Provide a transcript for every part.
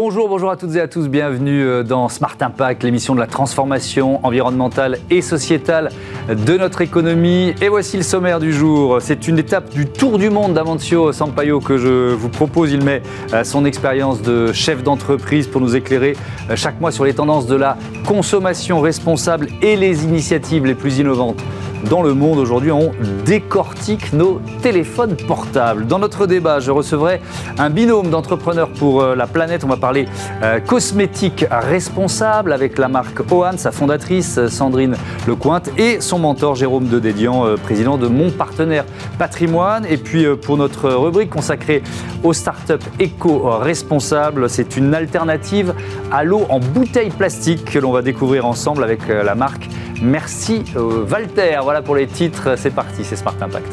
Bonjour, bonjour à toutes et à tous, bienvenue euh, dans Smart Impact, l'émission de la transformation environnementale et sociétale de notre économie. Et voici le sommaire du jour. C'est une étape du tour du monde d'Amancio Sampaio que je vous propose. Il met euh, son expérience de chef d'entreprise pour nous éclairer euh, chaque mois sur les tendances de la consommation responsable et les initiatives les plus innovantes dans le monde. Aujourd'hui, on décortique nos téléphones portables. Dans notre débat, je recevrai un binôme d'entrepreneurs pour euh, la planète. On va parler euh, cosmétique responsable avec la marque Ohan, sa fondatrice Sandrine Lecointe et son mentor Jérôme de Dédian, euh, président de Mon Partenaire Patrimoine. Et puis pour notre rubrique consacrée aux startups éco-responsables, c'est une alternative à l'eau en bouteille plastique que l'on va découvrir ensemble avec la marque Merci Walter. Voilà pour les titres, c'est parti, c'est Smart Impact.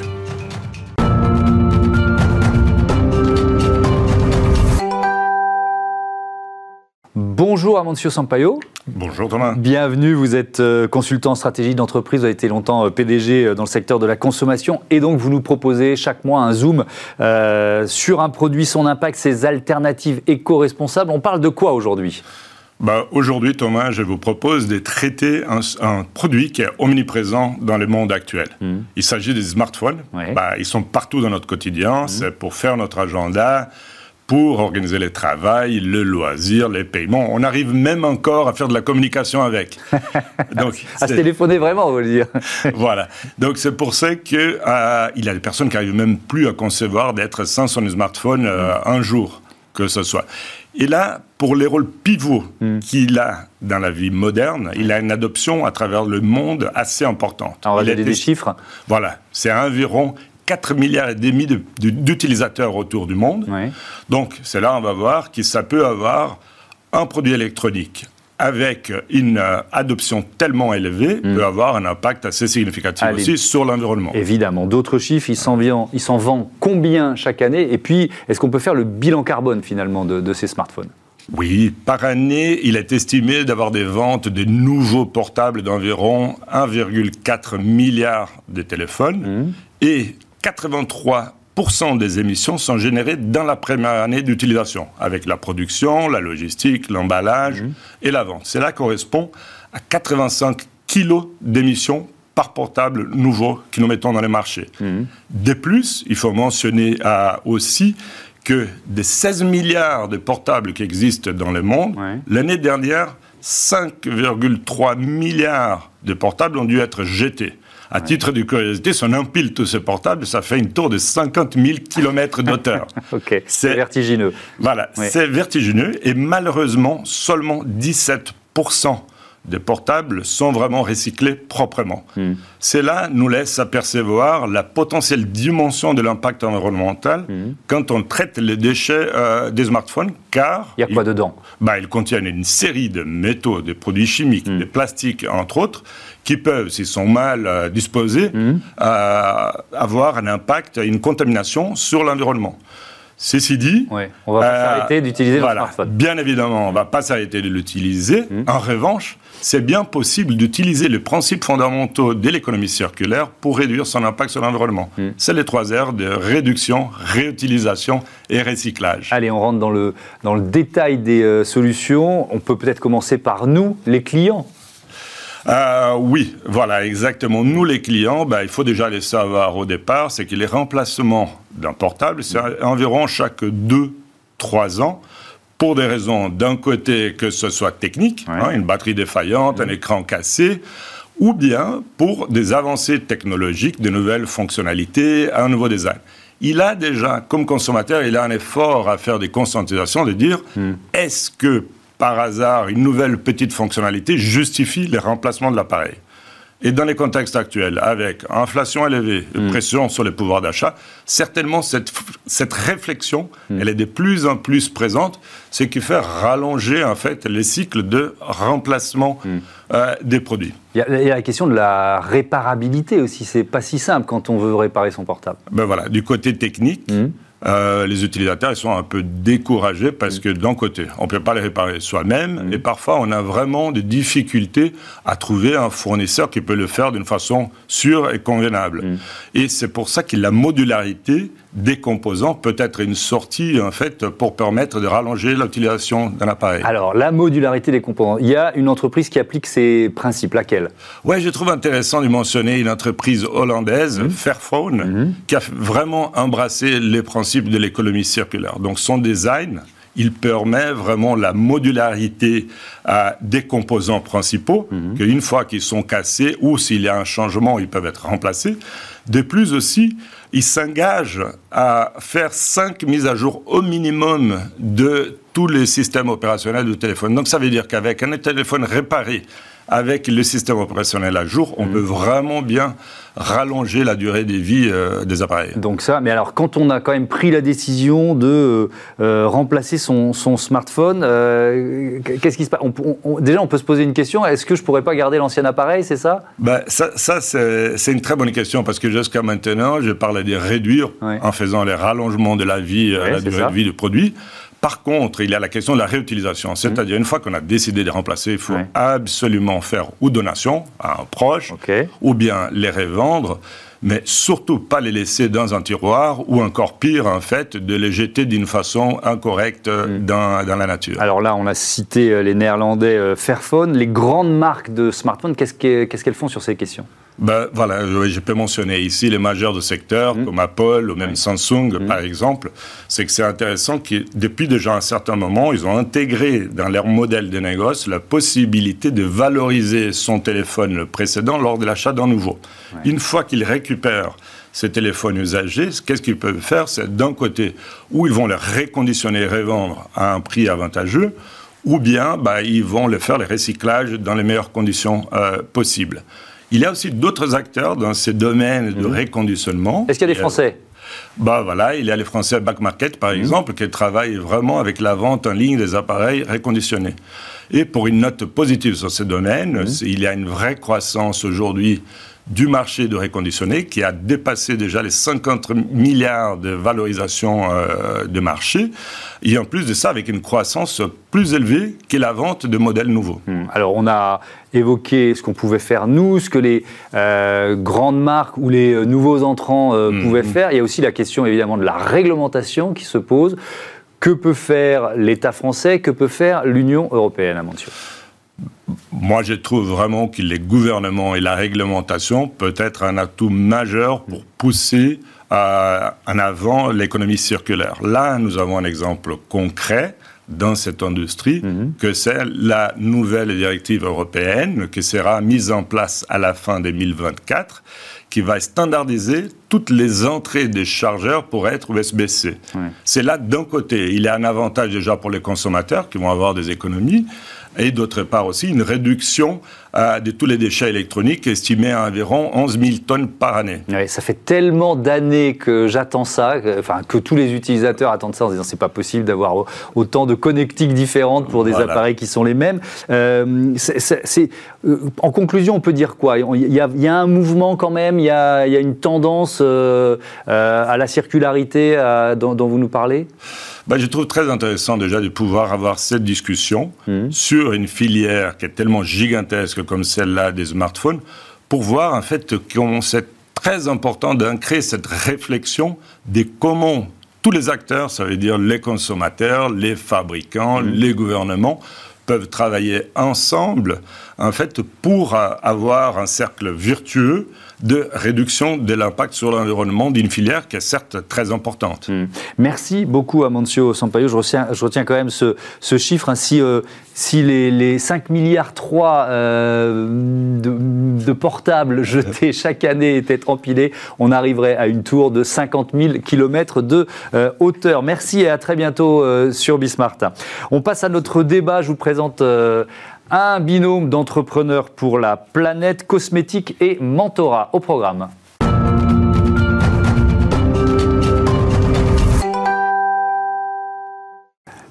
Bonjour Amancio Sampaio. Bonjour Thomas. Bienvenue, vous êtes euh, consultant en stratégie d'entreprise, vous avez été longtemps euh, PDG euh, dans le secteur de la consommation et donc vous nous proposez chaque mois un zoom sur un produit, son impact, ses alternatives éco-responsables. On parle de quoi aujourd'hui? Bah, Aujourd'hui, Thomas, je vous propose de traiter un, produit qui est omniprésent dans le monde actuel. Hmm. Il s'agit des smartphones. Bah, ils sont partout dans notre quotidien. Hmm. C'est pour faire notre agenda, pour organiser le travail, le loisir, les paiements. On arrive même encore à faire de la communication avec. Donc, à se téléphoner vraiment, on veut dire. voilà. Donc c'est pour ça qu'il euh, il y a des personnes qui n'arrivent même plus à concevoir d'être sans son smartphone euh, hmm. un jour que ce soit. Et là, pour les rôles pivots hmm. qu'il a dans la vie moderne, il a une adoption à travers le monde assez importante. Alors, on va donner des chiffres. Voilà, c'est environ 4 milliards et demi d'utilisateurs autour du monde. Donc, c'est là on va voir que ça peut avoir un produit électronique avec une euh, adoption tellement élevée, mm. peut avoir un impact assez significatif aussi sur l'environnement. Évidemment. D'autres chiffres, il s'en vend combien chaque année? Et puis, est-ce qu'on peut faire le bilan carbone finalement de, ces smartphones? Oui, par année, il est estimé d'avoir des ventes de nouveaux portables d'environ 1,4 milliard de téléphones mm. et 83 des émissions sont générées dans la première année d'utilisation, avec la production, la logistique, l'emballage mhm. et la vente. Cela correspond à 85 kilos d'émissions par portable nouveau que nous mettons dans les marchés. Mhm. De plus, il faut mentionner euh, aussi que des 16 milliards de portables qui existent dans le monde, l'année dernière, 5,3 milliards de portables ont dû être jetés. À titre de curiosité, si on empile tous ces portables, ça fait une tour de 50 000 km d'auteur. ok, c'est vertigineux. Voilà, c'est vertigineux et malheureusement, seulement 17 des portables sont vraiment recyclés proprement. Hmm. Cela nous laisse apercevoir la potentielle dimension de l'impact environnemental hmm. quand on traite les déchets euh, des smartphones, car... Il y a quoi dedans? Bah, Ils contiennent une série de métaux, de produits chimiques, hmm. de plastiques, entre autres, qui peuvent, s'ils sont mal euh, disposés, mmh. euh, avoir un impact, une contamination sur l'environnement. Ceci dit, on va pas euh, s'arrêter d'utiliser le smartphone. Bien évidemment, on va pas s'arrêter de l'utiliser. Mmh. En revanche, c'est bien possible d'utiliser les principes fondamentaux de l'économie circulaire pour réduire son impact sur l'environnement. Mmh. C'est les trois R de réduction, réutilisation et recyclage. Allez, on rentre dans le, dans le détail des solutions. On peut peut-être commencer par nous, les clients. Euh, oui, voilà, exactement. Nous, les clients, ben, il faut déjà les savoir au départ, c'est que les remplacements d'un portable, c'est environ chaque 2-3 ans pour des raisons d'un côté que ce soit technique, hein, une batterie défaillante, un écran cassé, ou bien pour des avancées technologiques, de nouvelles fonctionnalités, un nouveau design. Il a déjà, comme consommateur, il a un effort à faire des conscientisations, de dire hmm. est-ce que par hasard, une nouvelle petite fonctionnalité justifie le remplacement de l'appareil? Et dans les contextes actuels, avec inflation élevée, mm. pression sur les pouvoirs d'achat, certainement cette, cette réflexion, mm. elle est de plus en plus présente, ce qui fait rallonger en fait les cycles de remplacement mm. euh, des produits. Il y, a, la question de la réparabilité aussi. C'est pas si simple quand on veut réparer son portable. Ben voilà, du côté technique. Euh, les utilisateurs ils sont un peu découragés parce que d'un côté, on ne peut pas les réparer soi-même mm. et parfois on a vraiment des difficultés à trouver un fournisseur qui peut le faire d'une façon sûre et convenable. Mm. Et c'est pour ça que la modularité des composants peut être une sortie en fait pour permettre de rallonger l'utilisation d'un appareil. Alors la modularité des composants, il y a une entreprise qui applique ces principes, laquelle? Oui, je trouve intéressant de mentionner une entreprise hollandaise, mmh. Fairphone, mmh. qui a vraiment embrassé les principes de l'économie circulaire. Donc son design il permet vraiment la modularité des composants principaux, mmh. qu'une fois qu'ils sont cassés ou s'il y a un changement, ils peuvent être remplacés. De plus aussi, il s'engage à faire cinq mises à jour au minimum de tous les systèmes opérationnels du téléphone. Donc ça veut dire qu'avec un téléphone réparé, avec le système opérationnel à jour, on mmh. peut vraiment bien rallonger la durée des vies euh, des appareils. Donc ça, mais alors quand on a quand même pris la décision de euh, euh, remplacer son, smartphone, qu'est-ce qui se passe Déjà, on peut se poser une question, est-ce que je pourrais pas garder l'ancien appareil, c'est ça? Ben, Ça, ça c'est une très bonne question, parce que jusqu'à maintenant, je parlais de réduire en faisant les rallongements de la vie, la durée de vie du produit. Par contre, il y a la question de la réutilisation. C'est-à-dire, une fois qu'on a décidé de remplacer, il faut absolument faire ou donation à un proche, ou bien les revendre mais surtout pas les laisser dans un tiroir ou encore pire, en fait, de les jeter d'une façon incorrecte mm. dans, dans, la nature. Alors là, on a cité euh, les Néerlandais euh, Fairphone. Les grandes marques de smartphones, qu'est-ce qu'elles font sur ces questions? Ben, voilà, je peux mentionner ici les majeurs de secteur mm. comme Apple ou même Samsung, mm. par exemple. C'est que c'est intéressant que depuis déjà un certain moment, ils ont intégré dans leur modèle de négoce la possibilité de valoriser son téléphone précédent lors de l'achat d'un nouveau. Une fois qu'ils récupèrent ces téléphones usagés, qu'est-ce qu'ils peuvent faire? C'est d'un côté, où ils vont les réconditionner et revendre à un prix avantageux, ou bien bah, ils vont les faire les recyclages dans les meilleures conditions euh, possibles. Il y a aussi d'autres acteurs dans ces domaines de mhm. réconditionnement. Est-ce qu'il y a des Français? Bah voilà, il y a les Français Back Market, par mhm. exemple, qui travaillent vraiment avec la vente en ligne des appareils réconditionnés. Et pour une note positive sur ces domaines, mhm. il y a une vraie croissance aujourd'hui du marché de réconditionné qui a dépassé déjà les 50 milliards de valorisation euh, de marché. Et en plus de ça, avec une croissance plus élevée que la vente de modèles nouveaux. Hmm. Alors on a évoqué ce qu'on pouvait faire nous, ce que les euh, grandes marques ou les euh, nouveaux entrants hmm. pouvaient faire. Il y a aussi la question évidemment de la réglementation qui se pose. Que peut faire l'État français? Que peut faire l'Union européenne, à Montier moi, je trouve vraiment que les gouvernements et la réglementation peut être un atout majeur pour pousser euh, en avant l'économie circulaire. Là, nous avons un exemple concret dans cette industrie, mhm. que c'est la nouvelle directive européenne qui sera mise en place à la fin 2024, qui va standardiser toutes les entrées des chargeurs pour être USB-C. C'est là, d'un côté, il y a un avantage déjà pour les consommateurs qui vont avoir des économies, et d'autre part aussi une réduction euh, de tous les déchets électroniques estimés à environ 11 000 tonnes par année. ça fait tellement d'années que j'attends ça, que, enfin que tous les utilisateurs attendent ça en disant c'est pas possible d'avoir autant de connectiques différentes pour des appareils qui sont les mêmes. Euh, c'est, euh, en conclusion, on peut dire quoi? Il y, a, un mouvement quand même, il y a, une tendance à la circularité dont, dont vous nous parlez? Ben, Je trouve très intéressant déjà de pouvoir avoir cette discussion mmh. sur une filière qui est tellement gigantesque comme celle-là des smartphones, pour voir en fait qu'on c'est très important d'ancrer cette réflexion de comment tous les acteurs, ça veut dire les consommateurs, les fabricants, mmh. les gouvernements, peuvent travailler ensemble en fait pour avoir un cercle vertueux de réduction de l'impact sur l'environnement d'une filière qui est certes très importante. Hmm. Merci beaucoup Amancio Sampaio. Je retiens, quand même ce, chiffre. Ainsi, euh, si les, les, 5 milliards 3 euh, de, portables jetés chaque année étaient empilés, on arriverait à une tour de 50 000 km de euh, hauteur. Merci et à très bientôt sur Bismart. On passe à notre débat. Je vous présente un binôme d'entrepreneurs pour la planète cosmétique et mentorat au programme.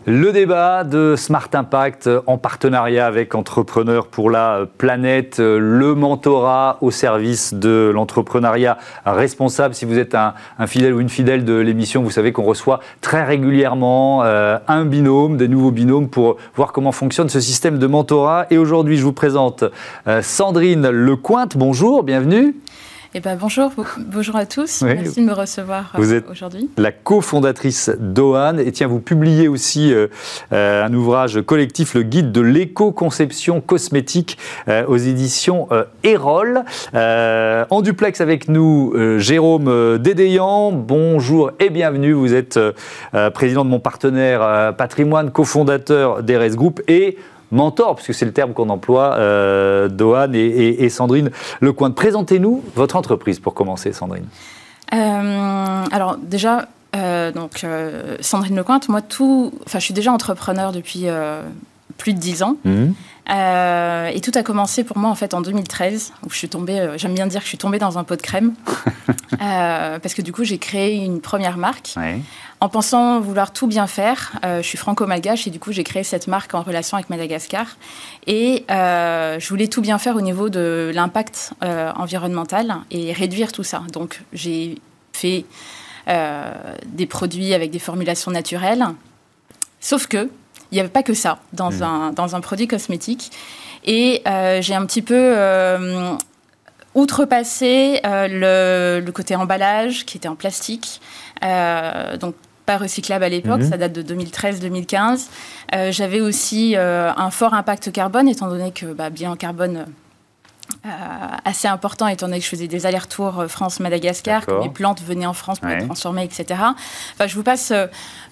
Le débat de Smart Impact en partenariat avec Entrepreneurs pour la planète, le mentorat au service de l'entrepreneuriat responsable. Si vous êtes un, fidèle ou une fidèle de l'émission, vous savez qu'on reçoit très régulièrement euh, un binôme, des nouveaux binômes pour voir comment fonctionne ce système de mentorat. Et aujourd'hui, je vous présente euh, Sandrine Lecointe. Bonjour, bienvenue. Eh ben, bonjour, bonjour à tous. Merci de me recevoir vous êtes aujourd'hui. La cofondatrice d'OAN. Et tiens, vous publiez aussi un ouvrage collectif, le guide de l'éco-conception cosmétique aux éditions Erol. en duplex avec nous, Jérôme Dédéan. Bonjour et bienvenue. Vous êtes président de mon partenaire patrimoine, cofondateur d'Eres Group et mentor, puisque c'est le terme qu'on emploie, euh, et, Sandrine Lecointe. Présentez-nous votre entreprise pour commencer, Sandrine. Euh, alors déjà, euh, donc Sandrine Lecointe, moi tout, enfin je suis déjà entrepreneur depuis plus de 10 ans. Mmh. Euh, et tout a commencé pour moi en fait en 2013 où je suis tombée, euh, j'aime bien dire que je suis tombée dans un pot de crème euh, parce que du coup j'ai créé une première marque en pensant vouloir tout bien faire. je suis franco-malgache et du coup j'ai créé cette marque en relation avec Madagascar et je voulais tout bien faire au niveau de l'impact environnemental et réduire tout ça. Donc j'ai fait des produits avec des formulations naturelles, sauf que il n'y avait pas que ça dans, mm. un, dans un produit cosmétique. Et euh, j'ai un petit peu euh, outrepassé euh, le, le, côté emballage qui était en plastique. donc pas recyclable à l'époque, mm-hmm. ça date de 2013-2015. J'avais aussi un fort impact carbone, étant donné que bah, bilan carbone assez important, étant donné que je faisais des allers-retours France-Madagascar, que mes plantes venaient en France pour être transformées, etc. Enfin, je vous passe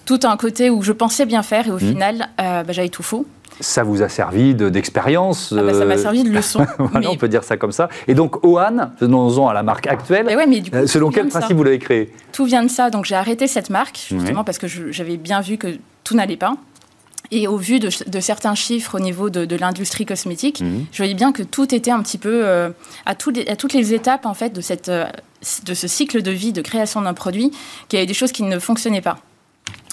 tout un côté où je pensais bien faire et au mmh. final, euh, bah, j'avais tout faux. Ça vous a servi d'expérience ah bah, Ça m'a servi de leçon. voilà, On peut dire ça comme ça. Et donc, OAN, venons-en à la marque actuelle. Euh, selon quel principe vous l'avez créé? Tout vient de ça. Donc, j'ai arrêté cette marque, justement, parce que j'avais bien vu que tout n'allait pas. Et au vu de, certains chiffres au niveau de, l'industrie cosmétique, mmh. je voyais bien que tout était un petit peu euh, à, à, toutes les étapes en fait de, cette, de ce cycle de vie de création d'un produit, qu'il y avait des choses qui ne fonctionnaient pas.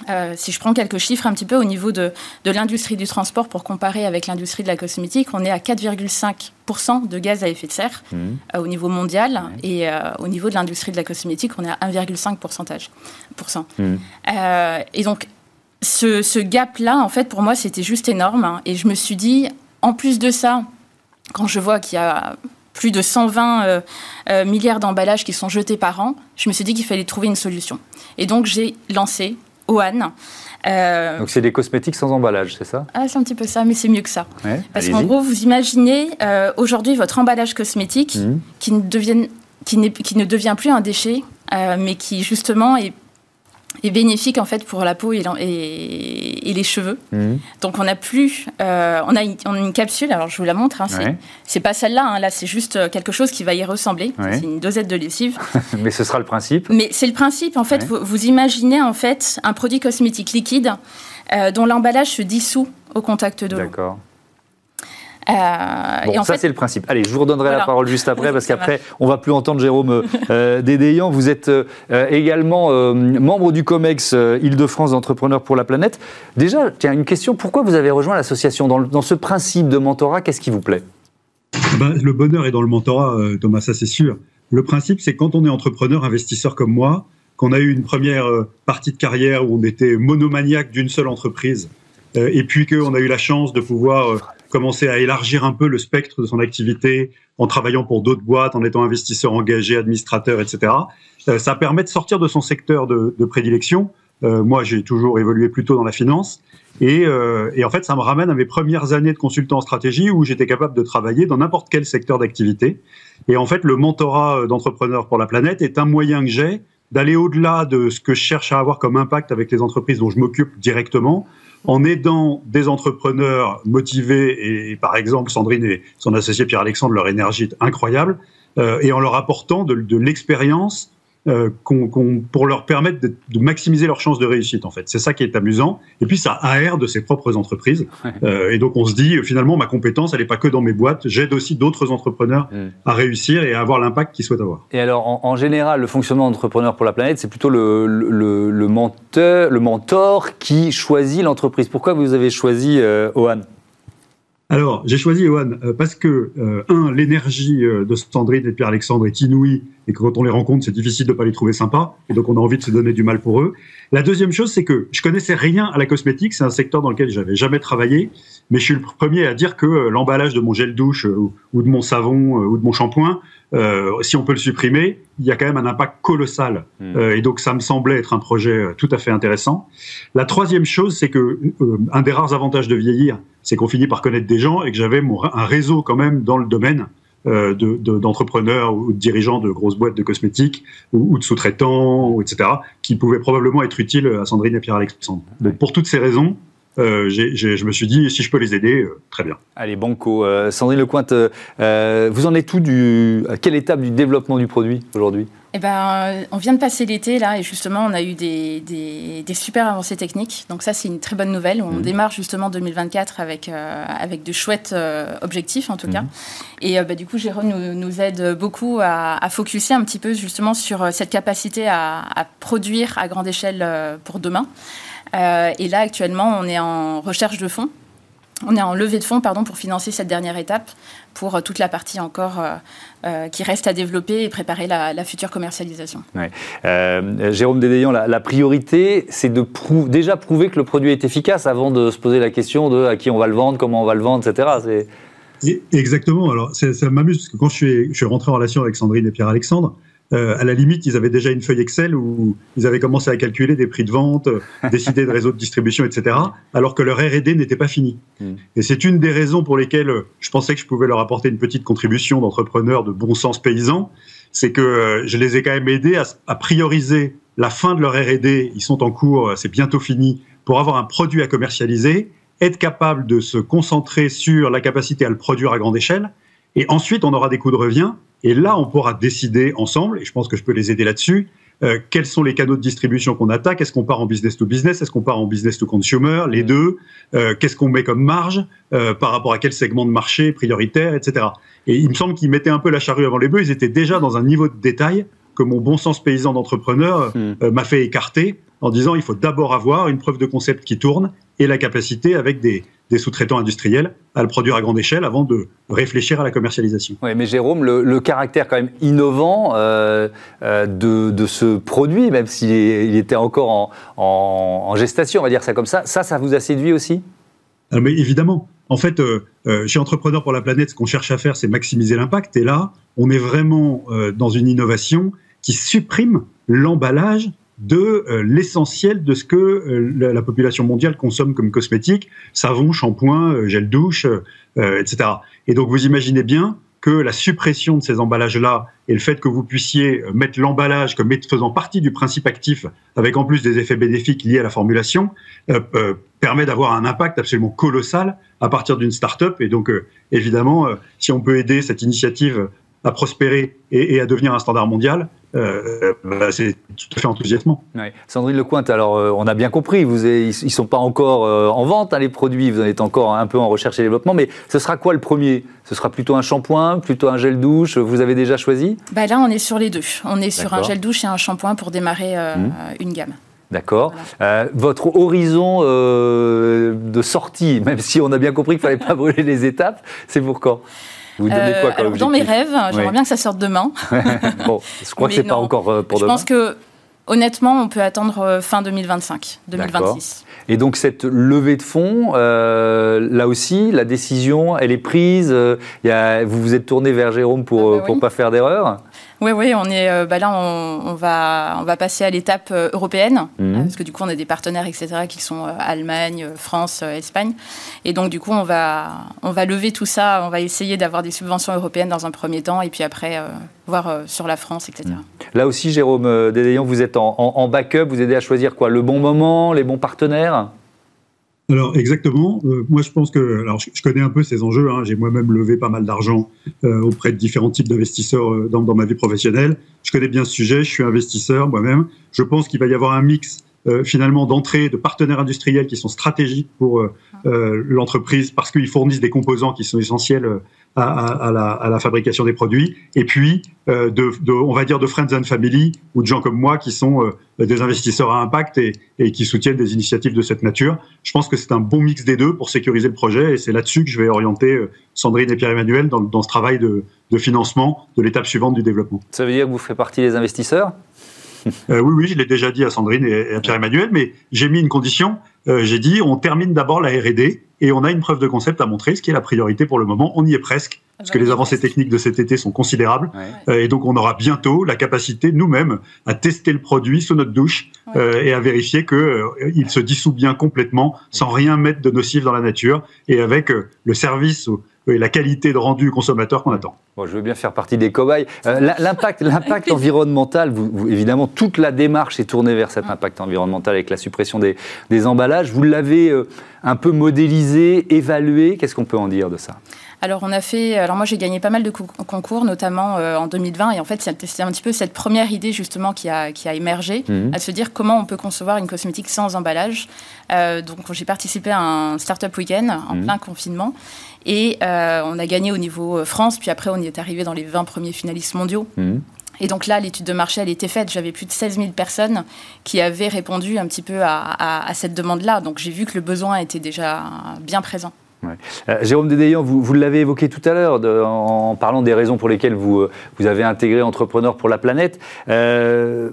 Euh, si je prends quelques chiffres un petit peu au niveau de, l'industrie du transport pour comparer avec l'industrie de la cosmétique, on est à 4,5% de gaz à effet de serre mmh. euh, au niveau mondial et euh, au niveau de l'industrie de la cosmétique, on est à 1,5%. Mmh. et donc, ce, gap-là, en fait, pour moi, c'était juste énorme. Hein. et je me suis dit, en plus de ça, quand je vois qu'il y a plus de 120 milliards d'emballages qui sont jetés par an, je me suis dit qu'il fallait trouver une solution. Et donc, j'ai lancé Oan. Euh, Donc c'est des cosmétiques sans emballage, c'est ça? Ah, C'est un petit peu ça, mais c'est mieux que ça. Parce qu'en gros, vous imaginez euh, aujourd'hui votre emballage cosmétique mmh. qui, ne devienne, qui, qui, ne devient plus un déchet, euh, mais qui justement est est bénéfique en fait pour la peau et, et, les cheveux. Mhm. Donc on a plus, euh, on, a une, une, capsule. Alors je vous la montre. Hein, c'est pas celle-là. Hein, là c'est juste euh, quelque chose qui va y ressembler. C'est une dosette de lessive. Mais ce sera le principe. Mais c'est le principe. En fait, vous, imaginez en fait un produit cosmétique liquide euh, dont l'emballage se dissout au contact de l'eau. D'accord. Euh, bon, ça, c'est le principe. Allez, je vous redonnerai la parole juste après, parce qu'après, on va plus entendre Jérôme euh, Dédéian. Vous êtes euh, également euh, membre du COMEX Île-de-France d'entrepreneurs pour la planète. Déjà, tiens, une question. Pourquoi vous avez rejoint l'association dans, dans, ce principe de mentorat? Qu'est-ce qui vous plaît? Ben, Le bonheur est dans le mentorat, Thomas, ça c'est sûr. Le principe, c'est quand on est entrepreneur, investisseur comme moi, qu'on a eu une première partie de carrière où on était monomaniaque d'une seule entreprise, et puis qu'on a eu la chance de pouvoir commencer à élargir un peu le spectre de son activité en travaillant pour d'autres boîtes, en étant investisseur engagé, administrateur, etc. Euh, ça permet de sortir de son secteur de, prédilection. Euh, moi, j'ai toujours évolué plutôt dans la finance. Et, euh, et, en fait, ça me ramène à mes premières années de consultant en stratégie où j'étais capable de travailler dans n'importe quel secteur d'activité. Et en fait, le mentorat d'entrepreneurs pour la planète est un moyen que j'ai d'aller au-delà de ce que je cherche à avoir comme impact avec les entreprises dont je m'occupe directement en aidant des entrepreneurs motivés, et par exemple Sandrine et son associé Pierre-Alexandre, leur énergie est incroyable, euh, et en leur apportant de, de l'expérience euh, pour leur permettre de, maximiser leurs chances de réussite, en fait. C'est ça qui est amusant. Et puis, ça aère de ses propres entreprises. Euh, et donc, on se dit, finalement, ma compétence, elle n'est pas que dans mes boîtes. J'aide aussi d'autres entrepreneurs à réussir et à avoir l'impact qu'ils souhaitent avoir. Et alors, en, général, le fonctionnement d'entrepreneur pour la planète, c'est plutôt le, le, menteur, le mentor qui choisit l'entreprise. Pourquoi vous avez choisi euh, Ohan? Alors, j'ai choisi Johan euh, parce que, euh, un, l'énergie euh, de Sandrine et Pierre-Alexandre est inouïe et que quand on les rencontre, c'est difficile de pas les trouver sympas et donc on a envie de se donner du mal pour eux. La deuxième chose, c'est que je connaissais rien à la cosmétique, c'est un secteur dans lequel j'avais jamais travaillé mais je suis le premier à dire que l'emballage de mon gel douche ou de mon savon ou de mon shampoing, si on peut le supprimer, il y a quand même un impact colossal. Hmm. et donc ça me semblait être un projet tout à fait intéressant. La troisième chose, c'est que un des rares avantages de vieillir, c'est qu'on finit par connaître des gens et que j'avais un réseau quand même dans le domaine euh, d'entrepreneurs ou de dirigeants de grosses boîtes de cosmétiques ou, de sous-traitants, etc., qui pouvaient probablement être utiles à Sandrine et Pierre-Alexandre. Pour toutes ces raisons, euh, je me suis dit, si je peux les aider, euh, très bien. Allez, Banco. Sandrine Lecointe, vous en êtes tout du, à quelle étape du développement du produit aujourd'hui? Eh ben, on vient de passer l'été là et justement on a eu des, des, super avancées techniques. Donc ça c'est une très bonne nouvelle. On mmh. démarre justement 2024 avec, euh, avec de chouettes euh, objectifs en tout cas. Mmh. Et euh, bah, du coup Jérôme nous, nous aide beaucoup à, à focuser un petit peu justement sur cette capacité à, à produire à grande échelle pour demain. Et là actuellement on est en recherche de fonds on est en levée de fonds pardon, pour financer cette dernière étape, pour euh, toute la partie encore euh, euh, qui reste à développer et préparer la, future commercialisation. Jérôme Dédéian, la, priorité, c'est de déjà prouver que le produit est efficace avant de se poser la question de à qui on va le vendre, comment on va le vendre, etc. Exactement. Alors, ça m'amuse parce que quand je suis, je suis rentré en relation avec Sandrine et Pierre-Alexandre, euh, à la limite, ils avaient déjà une feuille Excel où ils avaient commencé à calculer des prix de vente, euh, décider de réseaux de distribution, etc., alors que leur R&D n'était pas fini. Hmm. Et c'est une des raisons pour lesquelles euh, je pensais que je pouvais leur apporter une petite contribution d'entrepreneurs de bon sens paysan, c'est que je les ai quand même aidés à, à prioriser la fin de leur R&D, ils sont en cours, c'est bientôt fini, pour avoir un produit à commercialiser, être capable de se concentrer sur la capacité à le produire à grande échelle, et ensuite on aura des coûts de revient et là, on pourra décider ensemble, et je pense que je peux les aider là-dessus, euh, quels sont les canaux de distribution qu'on attaque Est-ce qu'on part en business to business? Est-ce qu'on part en business to consumer? Les deux. Euh, qu'est-ce qu'on met comme marge euh, par rapport à quel segment de marché prioritaire, etc. Et il me semble qu'ils mettaient un peu la charrue avant les bœufs. Ils étaient déjà dans un niveau de détail que mon bon sens paysan d'entrepreneur hmm. m'a fait écarter en disant il faut d'abord avoir une preuve de concept qui tourne et la capacité avec des, des sous-traitants industriels à le produire à grande échelle avant de réfléchir à la commercialisation. Oui, mais Jérôme, le, caractère quand même innovant euh, euh, de, ce produit, même s'il était encore en, gestation, on va dire ça comme ça, ça, ça vous a séduit aussi? Ah, mais Évidemment. En fait, euh, chez Entrepreneurs pour la planète, ce qu'on cherche à faire, c'est maximiser l'impact. Et là, on est vraiment dans une innovation qui supprime l'emballage de euh, l'essentiel de ce que euh, la, population mondiale consomme comme cosmétiques, savon, shampoing, euh, gel douche, etc. Et donc vous imaginez bien que la suppression de ces emballages-là et le fait que vous puissiez mettre l'emballage comme faisant partie du principe actif, avec en plus des effets bénéfiques liés à la formulation, permet d'avoir un impact absolument colossal à partir d'une start-up. Et donc, évidemment, si on peut aider cette initiative à prospérer et, à devenir un standard mondial, euh, bah, c'est tout à fait enthousiasmant. Sandrine Lecointe, alors euh, on a bien compris, vous ils ne sont pas encore euh, en vente, hein, les produits, vous en êtes encore un peu en recherche et développement, mais ce sera quoi le premier? Ce sera plutôt un shampoing, plutôt un gel douche Vous avez déjà choisi? Bah Là, on est sur les deux. On est sur un gel douche et un shampoing pour démarrer mmh. une gamme. D'accord. votre horizon de sortie, même si on a bien compris qu'il ne fallait pas brûler les étapes, c'est pour quand? Vous donnez quoi comme euh, Dans mes rêves, j'aimerais bien que ça sorte demain. bon, je crois que c'est pas encore euh, pour demain. Je pense que Honnêtement, on peut attendre euh, fin 2025, 2026. Et donc cette levée de fonds, là aussi, la décision, elle est prise. vous vous êtes tourné vers Jérôme pour ne ah bah pas faire d'erreur? Oui, oui, on est, euh, bah là, on, va, on va passer à l'étape euh, européenne, mhm. parce que du coup, on a des partenaires, etc., qui sont euh, Allemagne, France, Espagne. Et donc, du coup, on va, on va lever tout ça, on va essayer d'avoir des subventions européennes dans un premier temps, et puis après, voir sur la France, etc. Mhm. Là aussi, Jérôme Dédéian, vous êtes en, en, backup, vous aidez à choisir quoi? Le bon moment, les bons partenaires? Alors exactement. Euh, moi, je pense que, alors je, connais un peu ces enjeux. Hein. J'ai moi-même levé pas mal d'argent euh, auprès de différents types d'investisseurs euh, dans, dans, ma vie professionnelle. Je connais bien ce sujet. Je suis investisseur moi-même. Je pense qu'il va y avoir un mix finalement d'entrée de partenaires industriels qui sont stratégiques pour l'entreprise parce qu'ils fournissent des composants qui sont essentiels à, la, fabrication des produits, et puis euh, de, on va dire de friends and family ou de gens comme moi qui sont euh, des investisseurs à impact et, qui soutiennent des initiatives de cette nature. Je pense que c'est un bon mix des deux pour sécuriser le projet, et c'est là-dessus que je vais orienter euh, Sandrine et Pierre-Emmanuel dans, dans, ce travail de, de financement de l'étape suivante du développement. Ça veut dire que vous ferez partie des investisseurs? Oui, oui, je l'ai déjà dit à Sandrine et à Pierre-Emmanuel, mais j'ai mis une condition, j'ai dit on termine d'abord la R&D et on a une preuve de concept à montrer, ce qui est la priorité pour le moment. On y est presque, ah parce bah que les avancées techniques de cet été sont considérables. et donc, on aura bientôt la capacité, nous-mêmes, à tester le produit sous notre douche et à vérifier qu'il se dissout bien complètement, sans rien mettre de nocif dans la nature, et avec le service et la qualité de rendu consommateur qu'on attend. Bon, je veux bien faire partie des cobayes. Euh, l'impact, l'impact environnemental, vous, évidemment, toute la démarche est tournée vers cet impact environnemental avec la suppression des, des emballages. Vous l'avez euh, un peu modélisé, évalué. Qu'est-ce qu'on peut en dire de ça? Alors on a fait, alors moi j'ai gagné pas mal de concours, notamment euh, en 2020, et en fait c'est un petit peu cette première idée justement qui a, qui a émergé, mhm. à se dire comment on peut concevoir une cosmétique sans emballage. donc j'ai participé à un startup week-end en mhm. plein confinement, et euh, on a gagné au niveau euh, France, puis après on y est arrivé dans les 20 premiers finalistes mondiaux. Mhm. Et donc là, l'étude de marché, elle était faite. J'avais plus de 16 000 personnes qui avaient répondu un petit peu à cette demande-là. Donc j'ai vu que le besoin était déjà bien présent. Euh, Jérôme Dédéian, vous, vous l'avez évoqué tout à l'heure en, parlant des raisons pour lesquelles vous, euh, vous avez intégré Entrepreneur pour la planète. Euh,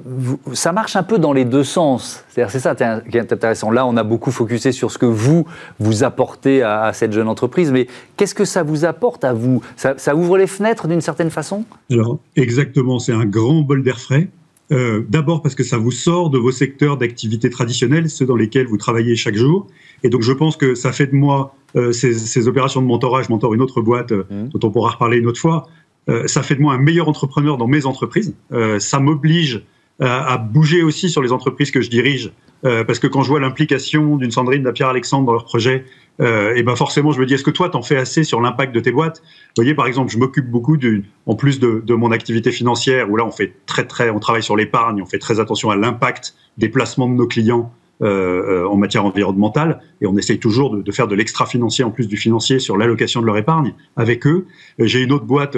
ça marche un peu dans les deux sens. C'est ça qui est intéressant. Là, on a beaucoup focusé sur ce que vous, vous apportez à, cette jeune entreprise, mais qu'est-ce que ça vous apporte à vous? Ça, ouvre les fenêtres d'une certaine façon? Alors, exactement, c'est un grand bol d'air frais. D'abord parce que ça vous sort de vos secteurs d'activité traditionnels, ceux dans lesquels vous travaillez chaque jour. Et donc je pense que ça fait de moi euh, ces, opérations de mentorat, je mentor une autre boîte euh, mmh. dont on pourra reparler une autre fois, euh, ça fait de moi un meilleur entrepreneur dans mes entreprises. ça m'oblige à bouger aussi sur les entreprises que je dirige, parce que quand je vois l'implication d'une Sandrine, d'un Pierre-Alexandre dans leur projet, et ben forcément je me dis est-ce que toi t'en fais assez sur l'impact de tes boîtes? Vous voyez par exemple, je m'occupe beaucoup en plus de, de, mon activité financière où là on fait très très, on travaille sur l'épargne, on fait très attention à l'impact des placements de nos clients euh, euh, en matière environnementale, et on essaye toujours de, de faire de l'extra-financier en plus du financier sur l'allocation de leur épargne avec eux. Euh, j'ai une autre boîte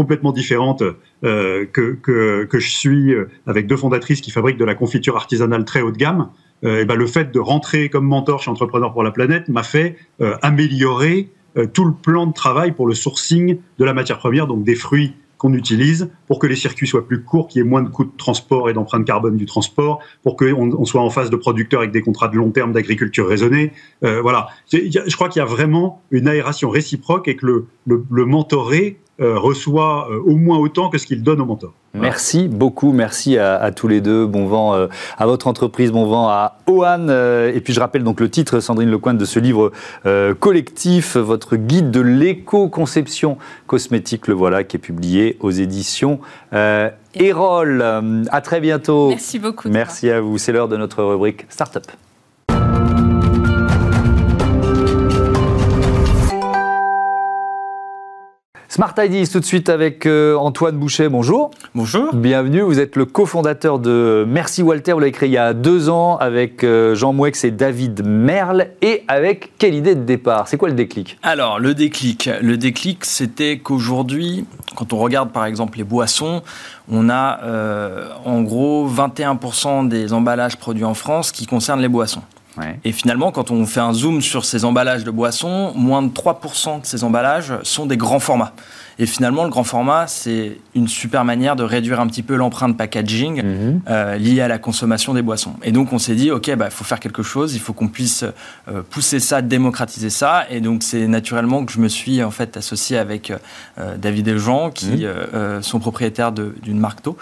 complètement différente euh, que, que, je suis avec deux fondatrices qui fabriquent de la confiture artisanale très haut de gamme. et ben le fait de rentrer comme mentor chez Entrepreneur pour la planète m'a fait améliorer tout le plan de travail pour le sourcing de la matière première, donc des fruits qu'on utilise pour que les circuits soient plus courts, qu'il y ait moins de coûts de transport et d'empreinte carbone du transport, pour qu'on on soit en face de producteurs avec des contrats de long terme d'agriculture raisonnée. Euh, voilà. Je crois qu'il y a vraiment une aération réciproque et que le, le, le mentoré euh, reçoit euh, au moins autant que ce qu'il donne au mentor. Merci beaucoup, merci à, tous les deux. Bon vent euh, à votre entreprise, bon vent à Ohan. et puis je rappelle donc le titre, Sandrine Lecointe, de ce livre collectif, votre guide de l'éco-conception cosmétique, le voilà, qui est publié aux éditions Erol. à très bientôt. Merci beaucoup. Merci à vous. C'est l'heure de notre rubrique Startup. Smart Ideas tout de suite avec euh, Antoine Boucher. Bonjour. Bonjour. Bienvenue. Vous êtes le cofondateur de Merci Walter. Vous l'avez créé il y a deux ans avec euh, Jean Mouex et David Merle. Et avec quelle idée de départ C'est quoi le déclic? Alors, le déclic. Le déclic, c'était qu'aujourd'hui, quand on regarde par exemple les boissons, on a euh, en gros 21% des emballages produits en France qui concernent les boissons. Et finalement, quand on fait un zoom sur ces emballages de boissons, moins de 3% de ces emballages sont des grands formats. Et finalement, le grand format, c'est une super manière de réduire un petit peu l'empreinte packaging mhm. euh, liée à la consommation des boissons. Et donc, on s'est dit, OK, il bah, faut faire quelque chose, il faut qu'on puisse euh, pousser ça, démocratiser ça. Et donc, c'est naturellement que je me suis en fait associé avec euh, David et Jean, qui mhm. sont propriétaires d'une marque d'eau,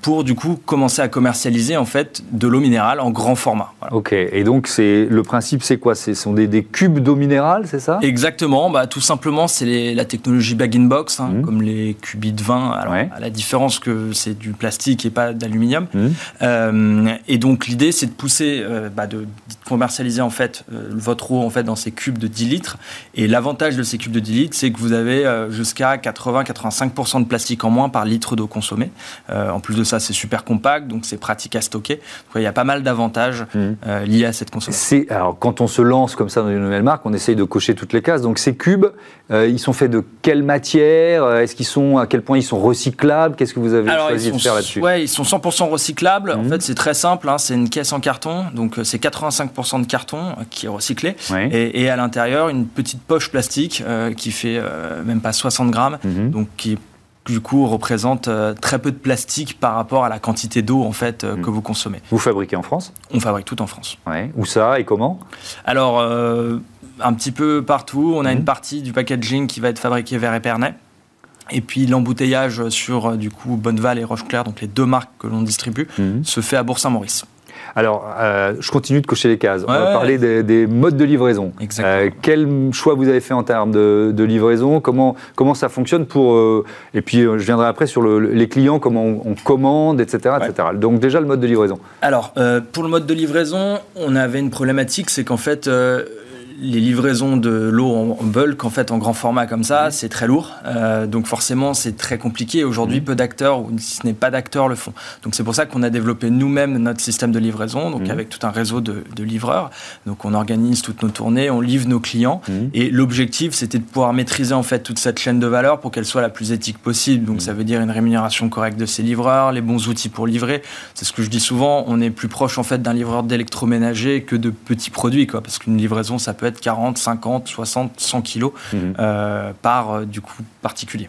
pour du coup commencer à commercialiser en fait de l'eau minérale en grand format. OK. Et donc, c'est le principe, c'est quoi? Ce sont des, des cubes d'eau minérale, c'est ça? Exactement. Bah, tout simplement, c'est la technologie bag box, hein, mmh. comme les cubis de vin, à la différence que c'est du plastique et pas d'aluminium. Mmh. Euh, et donc l'idée, c'est de pousser, euh, bah, de, commercialiser en fait euh, votre eau en fait dans ces cubes de 10 litres. Et l'avantage de ces cubes de 10 litres, c'est que vous avez jusqu'à 80-85% de plastique en moins par litre d'eau consommée. en plus de ça, c'est super compact, donc c'est pratique à stocker. Donc, il y a pas mal d'avantages mmh. liés à cette consommation. Alors quand on se lance comme ça dans une nouvelle marque, on essaye de cocher toutes les cases. Donc ces cubes, ils sont faits de quelle matière? Euh, est-ce qu'ils sont, à quel point ils sont recyclables? Qu'est-ce que vous avez choisi de faire là-dessus? Ouais, ils sont 100% recyclables. En mhm. fait, c'est très simple. Hein, c'est une caisse en carton, donc euh, c'est 85% de carton euh, qui est recyclé, et, à l'intérieur une petite poche plastique qui fait même pas 60 grammes, mhm. donc qui du coup représente très peu de plastique par rapport à la quantité d'eau en fait mm. que vous consommez. Vous fabriquez en France? On fabrique tout en France. Ouais. Où ça et comment? Alors un petit peu partout. On a une partie du packaging qui va être fabriquée vers Épernay. Et puis l'embouteillage sur du coup Bonneval et Rocheclair, donc les deux marques que l'on distribue, mm. se fait à Bourg-Saint-Maurice. Alors, euh, je continue de cocher les cases. On va parler des, modes de livraison. Exactement. Euh, quel choix vous avez fait en termes de, livraison? Comment, comment ça fonctionne pour... Euh, et puis, je viendrai après sur les clients, comment on, commande, etc., etc. Donc, déjà, le mode de livraison. Alors, pour le mode de livraison, on avait une problématique, c'est qu'en fait les livraisons de l'eau en, bulk, en fait, en grand format comme ça, c'est très lourd. Euh, donc forcément, c'est très compliqué. Aujourd'hui, peu d'acteurs, ou si ce n'est pas d'acteurs, le font. Donc c'est pour ça qu'on a développé nous-mêmes notre système de livraison, donc avec tout un réseau de, livreurs. Donc on organise toutes nos tournées, on livre nos clients. Et l'objectif, c'était de pouvoir maîtriser en fait toute cette chaîne de valeur pour qu'elle soit la plus éthique possible. Donc ça veut dire une rémunération correcte de ces livreurs, les bons outils pour livrer. C'est ce que je dis souvent. On est plus proche en fait d'un livreur d'électroménager que de petits produits, quoi, parce qu'une livraison, ça peut être 40, 50, 60, 100 kilos mhm. euh, par euh, du coup particulier.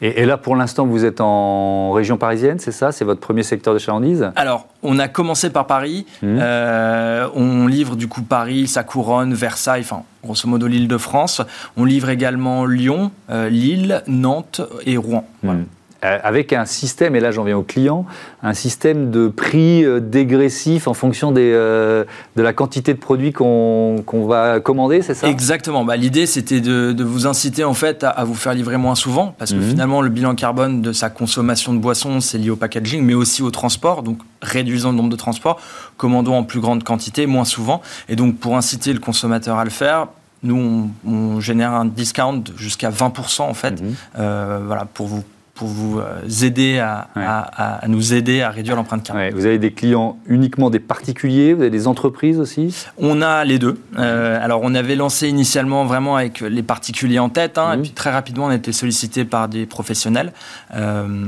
Et, là, pour l'instant, vous êtes en région parisienne, c'est ça? C'est votre premier secteur de chalandise Alors, on a commencé par Paris. Mhm. Euh, on livre du coup Paris, sa couronne, Versailles, enfin, grosso modo l'île de France. On livre également Lyon, Lille, Nantes et Rouen. Mhm. Avec un système, et là j'en viens au client, un système de prix euh, dégressif en fonction des, euh, de la quantité de produits qu'on va commander, c'est ça? Exactement. Bah, L'idée c'était de, vous inciter en fait à, vous faire livrer moins souvent, parce que mhm. finalement le bilan carbone de sa consommation de boissons c'est lié au packaging, mais aussi au transport. Donc réduisant le nombre de transports, commandons en plus grande quantité, moins souvent. Et donc pour inciter le consommateur à le faire, nous, on, génère un discount jusqu'à 20% en fait, mhm. voilà, pour vous pour vous euh, aider à, nous aider à réduire l'empreinte carbone. Vous avez des clients uniquement des particuliers, vous avez des entreprises aussi? On a les deux. Euh, alors on avait lancé initialement vraiment avec les particuliers en tête, hein, et puis très rapidement on a été sollicité par des professionnels. Euh,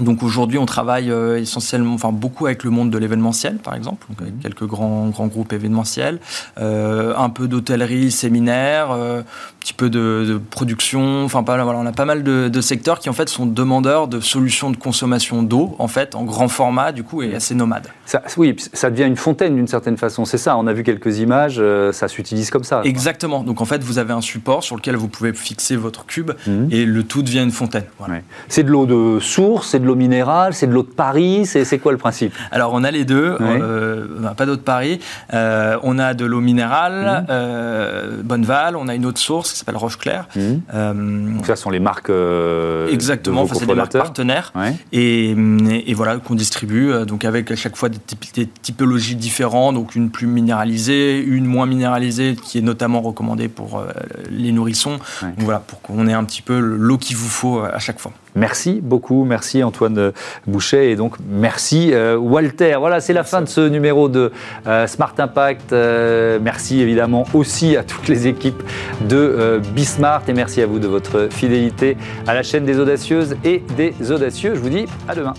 donc aujourd'hui, on travaille essentiellement, enfin beaucoup avec le monde de l'événementiel, par exemple, donc avec mhm. quelques grands, grands groupes événementiels, euh, un peu d'hôtellerie, séminaire, euh, petit peu de, production. Enfin, voilà, on a pas mal de, secteurs qui en fait sont demandeurs de solutions de consommation d'eau, en fait, en grand format, du coup, et assez nomade. Ça, oui, ça devient une fontaine d'une certaine façon. C'est ça. On a vu quelques images. ça s'utilise comme ça. Exactement. Donc en fait, vous avez un support sur lequel vous pouvez fixer votre cube mhm. et le tout devient une fontaine. C'est de l'eau de source, c'est de l'eau minérale, c'est de l'eau de Paris, c'est quoi le principe? Alors on a les deux, euh, pas d'eau de Paris, euh, on a de l'eau minérale, mmh. euh, Bonneval, on a une autre source qui s'appelle Roche-Claire. Mmh. Donc ça sont les marques Exactement, c'est des marques partenaires et, voilà qu'on distribue, donc avec à chaque fois des, typologies différentes, donc une plus minéralisée, une moins minéralisée qui est notamment recommandée pour les nourrissons, donc voilà, pour qu'on ait un petit peu l'eau qu'il vous faut à chaque fois. Merci beaucoup, merci Antoine Boucher et donc merci euh, Walter. Voilà, c'est la fin de ce numéro de euh, Smart Impact. Euh, merci évidemment aussi à toutes les équipes de Bismart et merci à vous de votre fidélité à la chaîne des audacieuses et des audacieux. Je vous dis à demain.